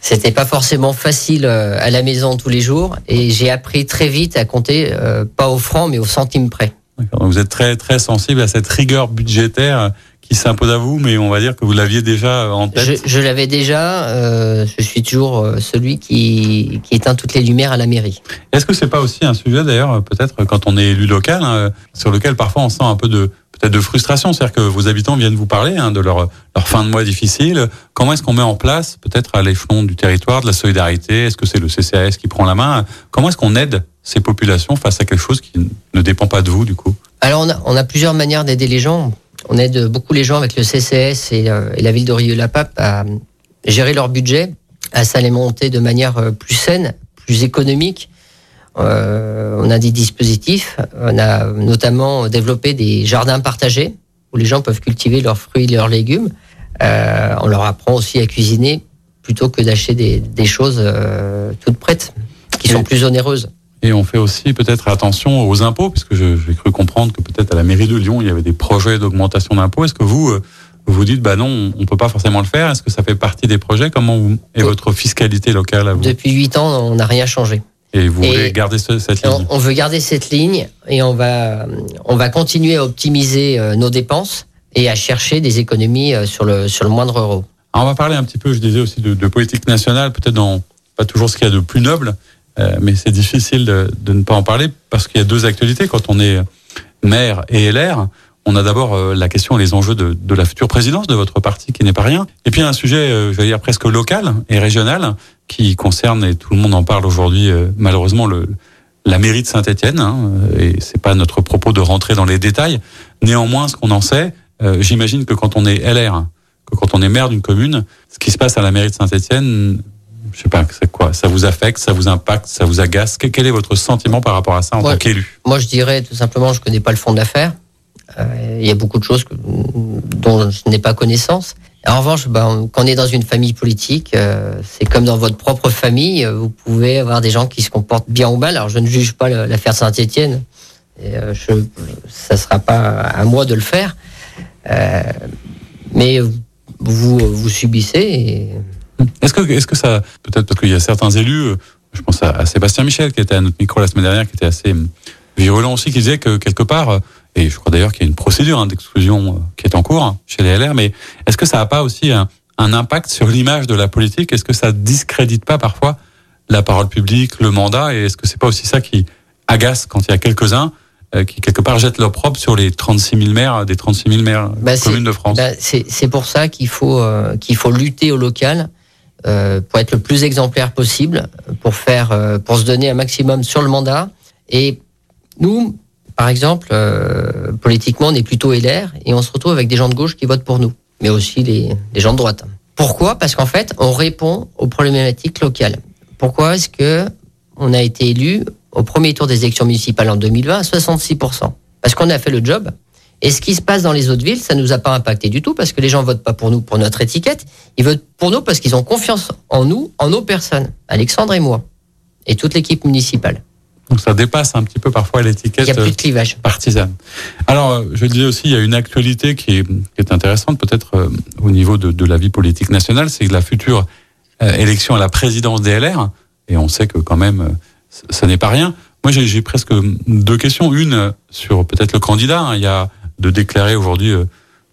c'était pas forcément facile euh, à la maison tous les jours et j'ai appris très vite à compter euh, pas au franc mais au centime près. vous êtes très très sensible à cette rigueur budgétaire qui s'impose à vous, mais on va dire que vous l'aviez déjà en tête. Je, l'avais déjà. Euh, je suis toujours euh, celui qui, qui éteint toutes les lumières à la mairie. Est-ce que c'est pas aussi un sujet d'ailleurs, peut-être quand on est élu local, hein, sur lequel parfois on sent un peu de peut-être de frustration, c'est-à-dire que vos habitants viennent vous parler hein, de leur, leur fin de mois difficile. Comment est-ce qu'on met en place, peut-être à l'échelon du territoire, de la solidarité? Est-ce que c'est le CCAS qui prend la main? Comment est-ce qu'on aide ces populations face à quelque chose qui ne dépend pas de vous, du coup? Alors, on a, on a plusieurs manières d'aider les gens. On aide beaucoup les gens avec le CCS euh, et, la ville d'Orieux-la-Pape à gérer leur budget, à s'alimenter de manière euh, plus saine, plus économique. Euh, on a des dispositifs. On a notamment développé des jardins partagés où les gens peuvent cultiver leurs fruits et leurs légumes. on leur apprend aussi à cuisiner plutôt que d'acheter des, choses toutes prêtes qui sont plus onéreuses. Et on fait aussi peut-être attention aux impôts, puisque j'ai cru comprendre que peut-être à la mairie de Lyon, il y avait des projets d'augmentation d'impôts. Est-ce que vous, euh, vous dites, bah non, on peut pas forcément le faire? Est-ce que ça fait partie des projets? Comment est votre fiscalité locale à vous? Depuis huit ans, on n'a rien changé. Et vous voulez garder cette ligne? on, veut garder cette ligne et on va, on va continuer à optimiser euh, nos dépenses et à chercher des économies euh, sur le, sur le moindre euro. Alors on va parler un petit peu, je disais aussi, de, de politique nationale, peut-être dans pas toujours ce qu'il y a de plus noble, euh, mais c'est difficile de, de, ne pas en parler parce qu'il y a deux actualités. Quand on est maire et LR, on a d'abord euh, la question et les enjeux de, de, la future présidence de votre parti qui n'est pas rien. Et puis un sujet, euh, je vais dire presque local et régional qui concerne, et tout le monde en parle aujourd'hui, malheureusement, le, la mairie de Saint-Etienne. Hein, et c'est pas notre propos de rentrer dans les détails. Néanmoins, ce qu'on en sait, j'imagine que quand on est LR, que quand on est maire d'une commune, ce qui se passe à la mairie de Saint-Etienne je sais pas, c'est quoi? Ça vous affecte, ça vous impacte, ça vous agace? Quel est votre sentiment par rapport à ça en tant qu'élu? Moi, je dirais tout simplement, je connais pas le fond de l'affaire. Euh, il y a beaucoup de choses que, dont je n'ai pas connaissance. En revanche, ben, quand on est dans une famille politique, euh, c'est comme dans votre propre famille. Euh, vous pouvez avoir des gens qui se comportent bien ou mal. Alors, je ne juge pas l'affaire Saint-Étienne. Euh, ça sera pas à moi de le faire. Mais vous, vous subissez. Et, est-ce que, est-ce que ça, peut-être parce qu'il y a certains élus, euh, je pense à, Sébastien Michel qui était à notre micro la semaine dernière, qui était assez hum, virulent aussi, qui disait que quelque part, euh, et je crois d'ailleurs qu'il y a une procédure hein, d'exclusion euh, qui est en cours hein, chez les LR, mais est-ce que ça n'a pas aussi un, impact sur l'image de la politique? Est-ce que ça discrédite pas parfois la parole publique, le mandat? Et est-ce que c'est pas aussi ça qui agace quand il y a quelques-uns qui quelque part jettent l'opprobre sur les 36 000 maires des 36 000 maires bah, communes de France? Bah, c'est pour ça qu'il faut qu'il faut lutter au local euh, pour être le plus exemplaire possible, pour faire, euh, pour se donner un maximum sur le mandat. Et nous, par exemple, euh, politiquement, on est plutôt LR et on se retrouve avec des gens de gauche qui votent pour nous, mais aussi les, les gens de droite. Pourquoi? Parce qu'en fait, on répond aux problématiques locales. Pourquoi est-ce que on a été élu au premier tour des élections municipales en 2020 à 66% Parce qu'on a fait le job. Et ce qui se passe dans les autres villes, ça nous a pas impacté du tout parce que les gens votent pas pour nous pour notre étiquette, ils votent pour nous parce qu'ils ont confiance en nous, en nos personnes, Alexandre et moi, et toute l'équipe municipale. Donc ça dépasse un petit peu parfois l'étiquette Il y a plus de clivage. partisane. Alors, euh, je disais aussi, il y a une actualité qui est, qui est intéressante peut-être euh, au niveau de, de, la vie politique nationale, c'est la future euh, élection à la présidence des LR. Et on sait que quand même, euh, ce n'est pas rien. Moi, j'ai presque deux questions. Une sur peut-être le candidat. Hein. Il y a de déclarer aujourd'hui euh,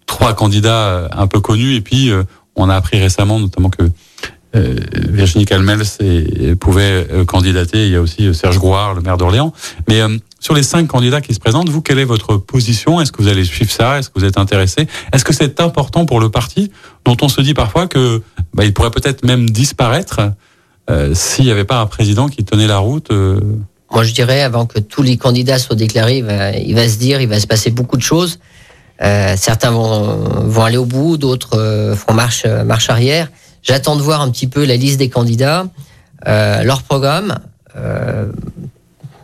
trois candidats euh, un peu connus. Et puis, euh, on a appris récemment notamment que Virginie Calmels pouvait candidater. Il y a aussi Serge Grouard, le maire d'Orléans. Mais sur les cinq candidats qui se présentent, vous, quelle est votre position? Est-ce que vous allez suivre ça? Est-ce que vous êtes intéressé? Est-ce que c'est important pour le parti dont on se dit parfois que bah, il pourrait peut-être même disparaître s'il n'y avait pas un président qui tenait la route. Moi, je dirais, avant que tous les candidats soient déclarés, il va, il va se dire, il va se passer beaucoup de choses. Euh, certains vont, vont aller au bout, d'autres euh, feront marche, marche arrière. J'attends de voir un petit peu la liste des candidats, euh, leur programme. Euh,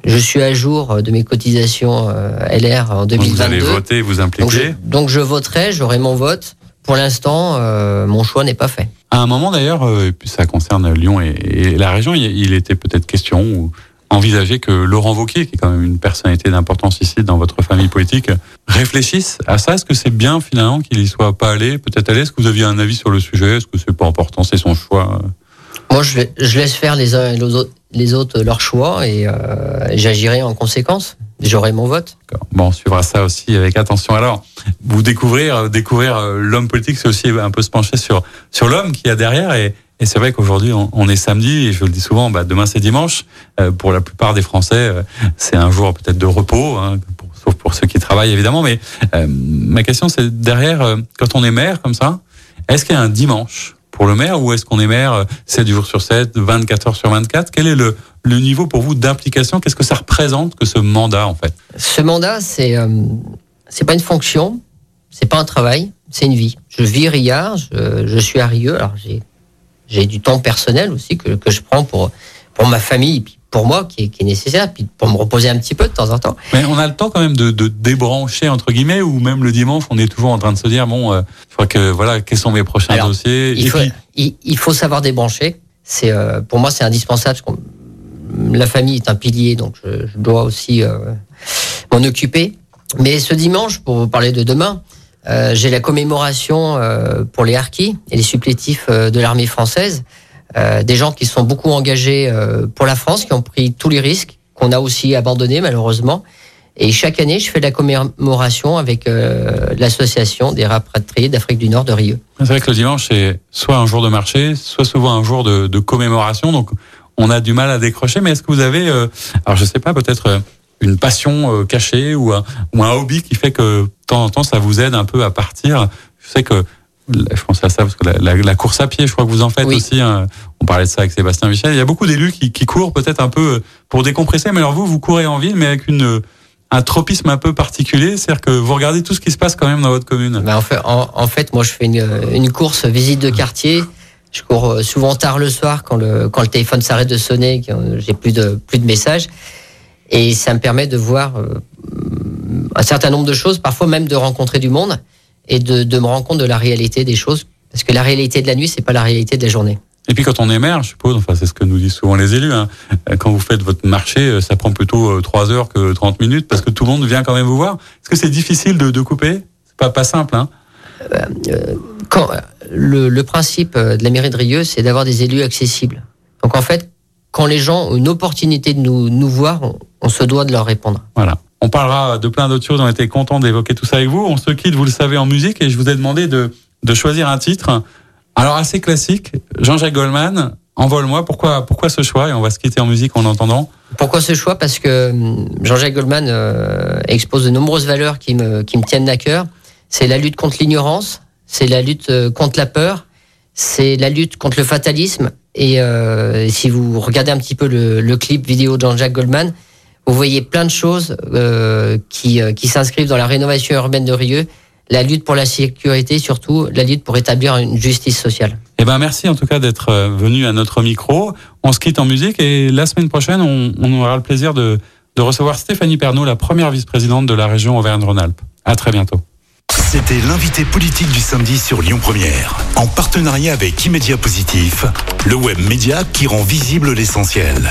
je suis à jour de mes cotisations LR en 2022. Vous allez voter, vous impliquer. Donc je, donc je voterai, j'aurai mon vote. Pour l'instant, euh, mon choix n'est pas fait. À un moment d'ailleurs, euh, et puis ça concerne Lyon et, et la région, il, il était peut-être question ou envisager que Laurent Wauquiez, qui est quand même une personnalité d'importance ici dans votre famille politique, réfléchisse à ça. Est-ce que c'est bien finalement qu'il y soit pas allé, peut-être allé? Est-ce que vous aviez un avis sur le sujet? Est-ce que c'est pas important? C'est son choix? Moi, je, vais, je, laisse faire les uns et les autres, les autres leur choix et euh, j'agirai en conséquence. J'aurai mon vote. Bon, on suivra ça aussi avec attention. Alors, vous découvrir, découvrir l'homme politique, c'est aussi un peu se pencher sur sur l'homme qui y a derrière et et c'est vrai qu'aujourd'hui, on, est samedi, et je le dis souvent, bah, demain c'est dimanche. Euh, pour la plupart des Français, euh, c'est un jour peut-être de repos, hein, sauf pour ceux qui travaillent évidemment. Mais euh, ma question, c'est derrière, euh, quand on est maire comme ça, est-ce qu'il y a un dimanche pour le maire ou est-ce qu'on est maire 7 jours sur 7, 24 heures sur 24 Quel est le, le niveau pour vous d'implication? Qu'est-ce que ça représente que ce mandat en fait? Ce mandat, c'est c'est pas une fonction, c'est pas un travail, c'est une vie. Je vis Riyard, je, je suis à Rieux, alors j'ai j'ai du temps personnel aussi que, que je prends pour, pour ma famille, puis pour moi, qui est, qui est, nécessaire, puis pour me reposer un petit peu de temps en temps. Mais on a le temps quand même de, de débrancher, entre guillemets, ou même le dimanche, on est toujours en train de se dire, bon, euh, je crois que, voilà, quels sont mes prochains Alors, dossiers il, Et faut, puis... il, il, faut savoir débrancher. C'est euh, Pour moi, c'est indispensable. Parce la famille est un pilier, donc je, je dois aussi euh, m'en occuper. Mais ce dimanche, pour vous parler de demain, euh, j'ai la commémoration euh, pour les harkis et les supplétifs euh, de l'armée française, euh, des gens qui sont beaucoup engagés euh, pour la France, qui ont pris tous les risques, qu'on a aussi abandonnés malheureusement. Et chaque année, je fais la commémoration avec l'association des rapatriés d'Afrique du Nord de Rieux. C'est vrai que le dimanche, c'est soit un jour de marché, soit souvent un jour de, de commémoration. Donc, on a du mal à décrocher. Mais est-ce que vous avez, alors je sais pas, peut-être une passion euh, cachée ou un, ou un hobby qui fait que de temps en temps ça vous aide un peu à partir. Je sais que je pense à ça parce que la, la, la course à pied, je crois que vous en faites oui. aussi. Hein. On parlait de ça avec Sébastien Michel. Il y a beaucoup d'élus qui, qui courent peut-être un peu pour décompresser. Mais alors vous, vous courez en ville, mais avec une un tropisme un peu particulier, c'est-à-dire que vous regardez tout ce qui se passe quand même dans votre commune. Ben en, fait, en, en fait, moi je fais une, une course visite de quartier. Je cours souvent tard le soir quand le, quand le téléphone s'arrête de sonner, j'ai plus de, plus de messages. Et ça me permet de voir euh, un certain nombre de choses, parfois même de rencontrer du monde et de, de me rendre compte de la réalité des choses. Parce que la réalité de la nuit, c'est pas la réalité de la journée. Et puis quand on est maire, je suppose, enfin c'est ce que nous disent souvent les élus, hein, quand vous faites votre marché, ça prend plutôt 3 heures que 30 minutes parce que tout le monde vient quand même vous voir. Est-ce que c'est difficile de, de couper? C'est pas, pas simple, hein euh, quand, le, le principe de la mairie de Rieux, c'est d'avoir des élus accessibles. Donc en fait, quand les gens ont une opportunité de nous, nous voir, on, on, se doit de leur répondre. Voilà. On parlera de plein d'autres choses. On était content d'évoquer tout ça avec vous. On se quitte, vous le savez, en musique et je vous ai demandé de, de choisir un titre. Alors assez classique, Jean-Jacques Goldman, Envole-moi. Pourquoi, pourquoi ce choix? Et on va se quitter en musique en entendant. Pourquoi ce choix? Parce que Jean-Jacques Goldman euh, expose de nombreuses valeurs qui me, qui me tiennent à cœur. C'est la lutte contre l'ignorance, c'est la lutte euh, contre la peur, c'est la lutte contre le fatalisme. Et euh, si vous regardez un petit peu le, le clip vidéo de Jean-Jacques Goldman, vous voyez plein de choses euh, qui, qui s'inscrivent dans la rénovation urbaine de Rieux, la lutte pour la sécurité, surtout la lutte pour établir une justice sociale. Eh ben merci en tout cas d'être euh, venu à notre micro. On se quitte en musique et la semaine prochaine, on, on aura le plaisir de, de recevoir Stéphanie Pernaud, la première vice-présidente de la région Auvergne-Rhône-Alpes. À très bientôt. C'était l'invité politique du samedi sur Lyon Première, en partenariat avec Immédia Positif, le web média qui rend visible l'essentiel.